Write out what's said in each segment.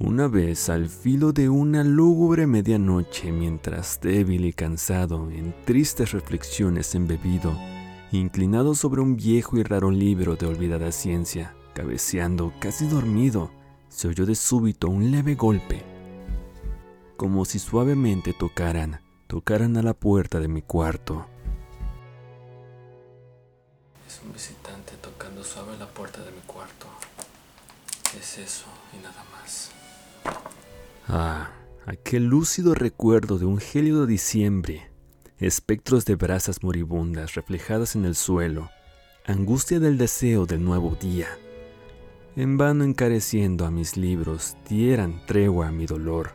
Una vez, al filo de una lúgubre medianoche, mientras débil y cansado, en tristes reflexiones embebido, inclinado sobre un viejo y raro libro de olvidada ciencia, cabeceando, casi dormido, se oyó de súbito un leve golpe, como si suavemente tocaran, tocaran a la puerta de mi cuarto. Es un visitante tocando suave la puerta de mi cuarto. Es eso y nada más. Ah, aquel lúcido recuerdo de un gélido diciembre, espectros de brasas moribundas reflejadas en el suelo, angustia del deseo del nuevo día. En vano encareciendo a mis libros, dieran tregua a mi dolor,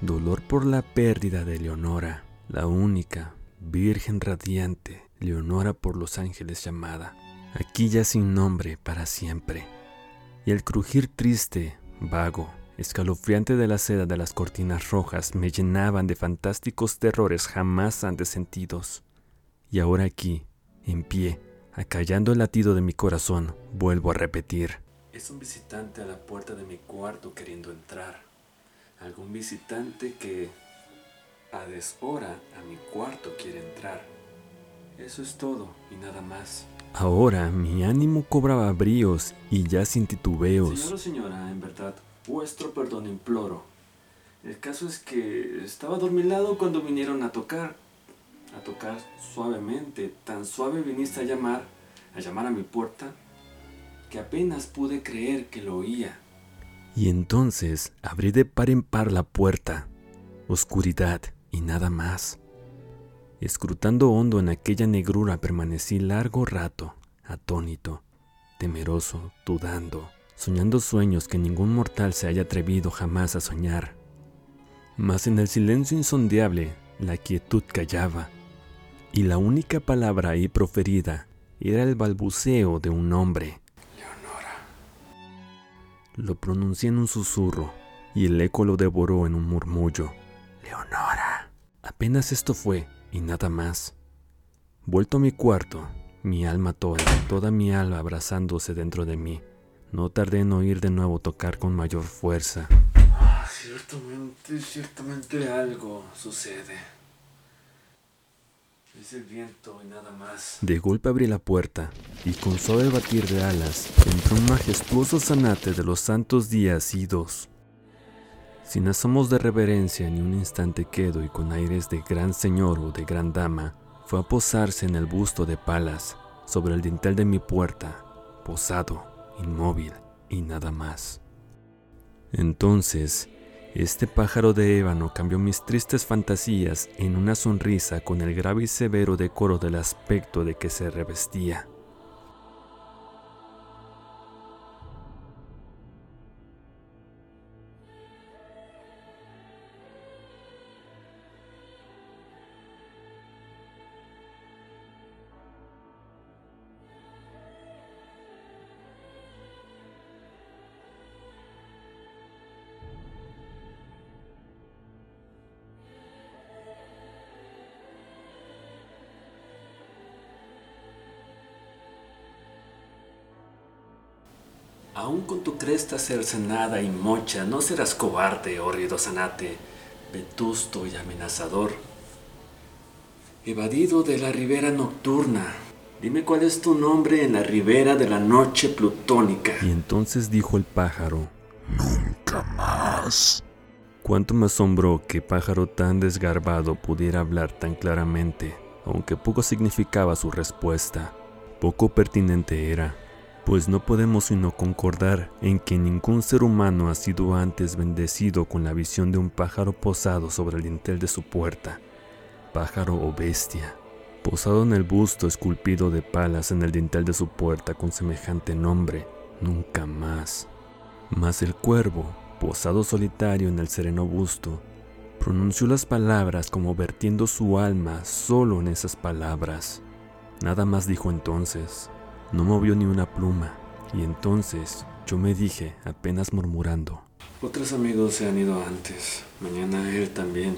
dolor por la pérdida de Leonora, la única, virgen radiante, Leonora por los ángeles llamada, aquí ya sin nombre para siempre. Y el crujir triste, vago, escalofriante de la seda de las cortinas rojas me llenaban de fantásticos terrores jamás antes sentidos. Y ahora aquí, en pie, acallando el latido de mi corazón, vuelvo a repetir. Es un visitante a la puerta de mi cuarto queriendo entrar. Algún visitante que a deshora a mi cuarto quiere entrar. Eso es todo y nada más. Ahora mi ánimo cobraba bríos y ya sin titubeos. Señor o señora, en verdad, vuestro perdón imploro. El caso es que estaba adormilado cuando vinieron a tocar. A tocar suavemente. Tan suave viniste a llamar, a llamar a mi puerta, que apenas pude creer que lo oía. Y entonces abrí de par en par la puerta. Oscuridad y nada más. Escrutando hondo en aquella negrura permanecí largo rato, atónito, temeroso, dudando, soñando sueños que ningún mortal se haya atrevido jamás a soñar. Mas en el silencio insondiable la quietud callaba, y la única palabra ahí proferida era el balbuceo de un hombre. Leonora. Lo pronuncié en un susurro, y el eco lo devoró en un murmullo. Leonora. Apenas esto fue, y nada más. Vuelto a mi cuarto, mi alma toda, toda mi alma abrazándose dentro de mí, no tardé en oír de nuevo tocar con mayor fuerza. Ah, ciertamente, ciertamente algo sucede. Es el viento y nada más. De golpe abrí la puerta y con suave batir de alas entró un majestuoso zanate de los santos días idos. Sin asomos de reverencia ni un instante quedo y con aires de gran señor o de gran dama, fue a posarse en el busto de Palas, sobre el dintel de mi puerta, posado, inmóvil y nada más. Entonces, este pájaro de ébano cambió mis tristes fantasías en una sonrisa con el grave y severo decoro del aspecto de que se revestía. Aún con tu cresta cercenada y mocha, no serás cobarde, hórrido zanate, vetusto y amenazador. Evadido de la ribera nocturna, dime cuál es tu nombre en la ribera de la noche plutónica. Y entonces dijo el pájaro, Nunca más. Cuánto me asombró que pájaro tan desgarbado pudiera hablar tan claramente, aunque poco significaba su respuesta. Poco pertinente era, pues no podemos sino concordar en que ningún ser humano ha sido antes bendecido con la visión de un pájaro posado sobre el dintel de su puerta, pájaro o bestia, posado en el busto esculpido de palas en el dintel de su puerta con semejante nombre, nunca más. Mas el cuervo, posado solitario en el sereno busto, pronunció las palabras como vertiendo su alma solo en esas palabras. Nada más dijo entonces, no movió ni una pluma, y entonces yo me dije, apenas murmurando, Otros amigos se han ido antes. Mañana él también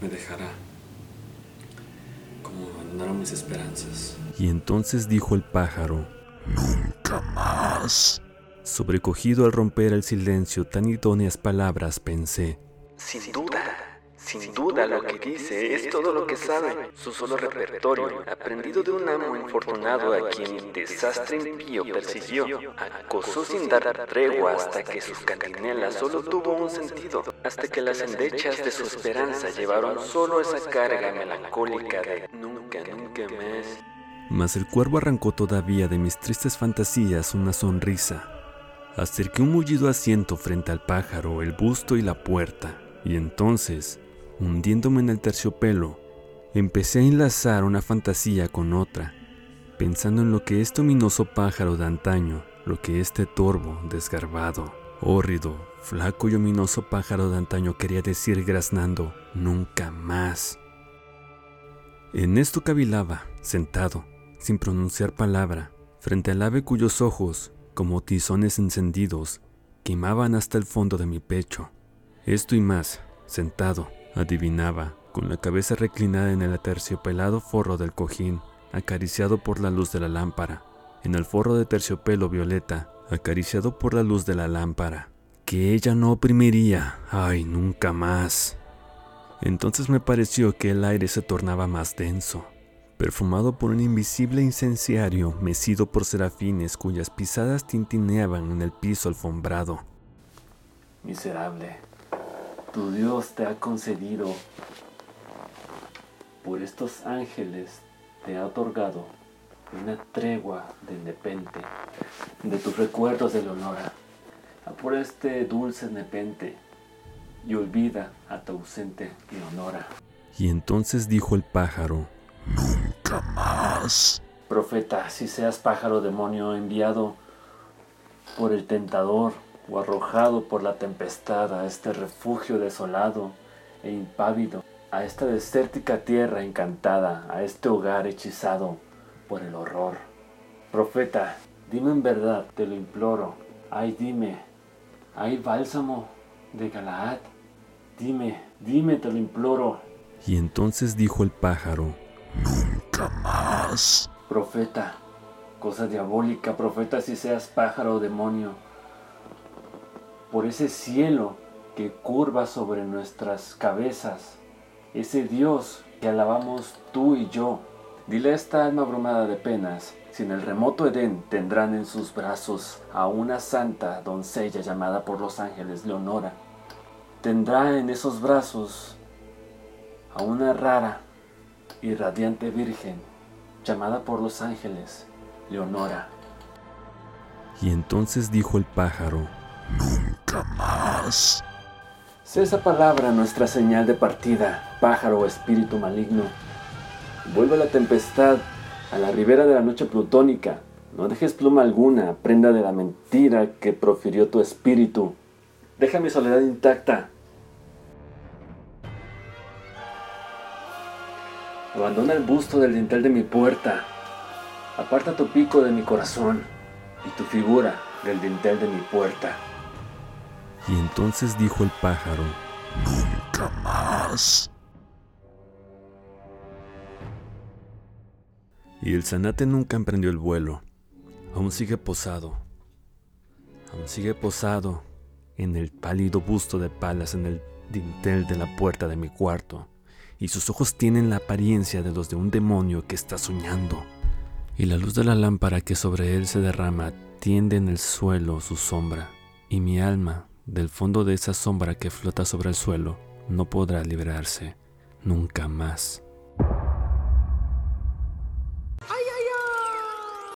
me dejará. Como abandonaron mis esperanzas. y entonces dijo el pájaro, Nunca más. Sobrecogido al romper el silencio tan idóneas palabras, pensé, Sin duda, sin duda lo que dice es todo lo que sabe, su solo repertorio, aprendido de un amo infortunado a quien desastre impío persiguió, acosó sin dar tregua hasta que sus cantinelas solo tuvo un sentido, hasta que las endechas de su esperanza llevaron solo esa carga melancólica de nunca, nunca más. Mas el cuervo arrancó todavía de mis tristes fantasías una sonrisa. Acerqué un mullido asiento frente al pájaro, el busto y la puerta, y entonces, hundiéndome en el terciopelo, empecé a enlazar una fantasía con otra, pensando en lo que este ominoso pájaro de antaño, lo que este torvo, desgarbado, hórrido, flaco y ominoso pájaro de antaño quería decir graznando, nunca más. En esto cavilaba, sentado, sin pronunciar palabra, frente al ave cuyos ojos, como tizones encendidos, quemaban hasta el fondo de mi pecho. Esto y más, sentado, adivinaba, con la cabeza reclinada en el aterciopelado forro del cojín, acariciado por la luz de la lámpara, en el forro de terciopelo violeta, acariciado por la luz de la lámpara, que ella no oprimiría, ay, nunca más. Entonces me pareció que el aire se tornaba más denso, perfumado por un invisible incenciario mecido por serafines cuyas pisadas tintineaban en el piso alfombrado. Miserable, tu Dios te ha concedido, por estos ángeles te ha otorgado una tregua de nepente, de tus recuerdos de Leonora, por este dulce nepente, y olvida a tu ausente Leonora. Y entonces dijo el pájaro, Nunca más. Profeta, si seas pájaro demonio enviado por el tentador o arrojado por la tempestad a este refugio desolado e impávido, a esta desértica tierra encantada, a este hogar hechizado por el horror. Profeta, dime en verdad, te lo imploro, ay dime, ¿hay bálsamo de Galaad? Dime, dime, te lo imploro. Y entonces dijo el pájaro, Nunca más. Profeta, cosa diabólica, profeta, si seas pájaro o demonio, por ese cielo que curva sobre nuestras cabezas, ese Dios que alabamos tú y yo. Dile a esta alma abrumada de penas, si en el remoto Edén tendrán en sus brazos a una santa doncella llamada por los ángeles Leonora, tendrá en esos brazos a una rara y radiante virgen llamada por los ángeles Leonora. y entonces dijo el pájaro, Nunca más. Sé esa palabra nuestra señal de partida, pájaro o espíritu maligno. Vuelve la tempestad a la ribera de la noche plutónica. No dejes pluma alguna, prenda de la mentira que profirió tu espíritu. Deja mi soledad intacta. Abandona el busto del dintel de mi puerta. Aparta tu pico de mi corazón y tu figura del dintel de mi puerta. Y entonces dijo el pájaro, Nunca más. y el zanate nunca emprendió el vuelo. Aún sigue posado. Aún sigue posado en el pálido busto de palas en el dintel de la puerta de mi cuarto, y sus ojos tienen la apariencia de los de un demonio que está soñando, y la luz de la lámpara que sobre él se derrama tiende en el suelo su sombra, y mi alma, del fondo de esa sombra que flota sobre el suelo, no podrá librarse nunca más.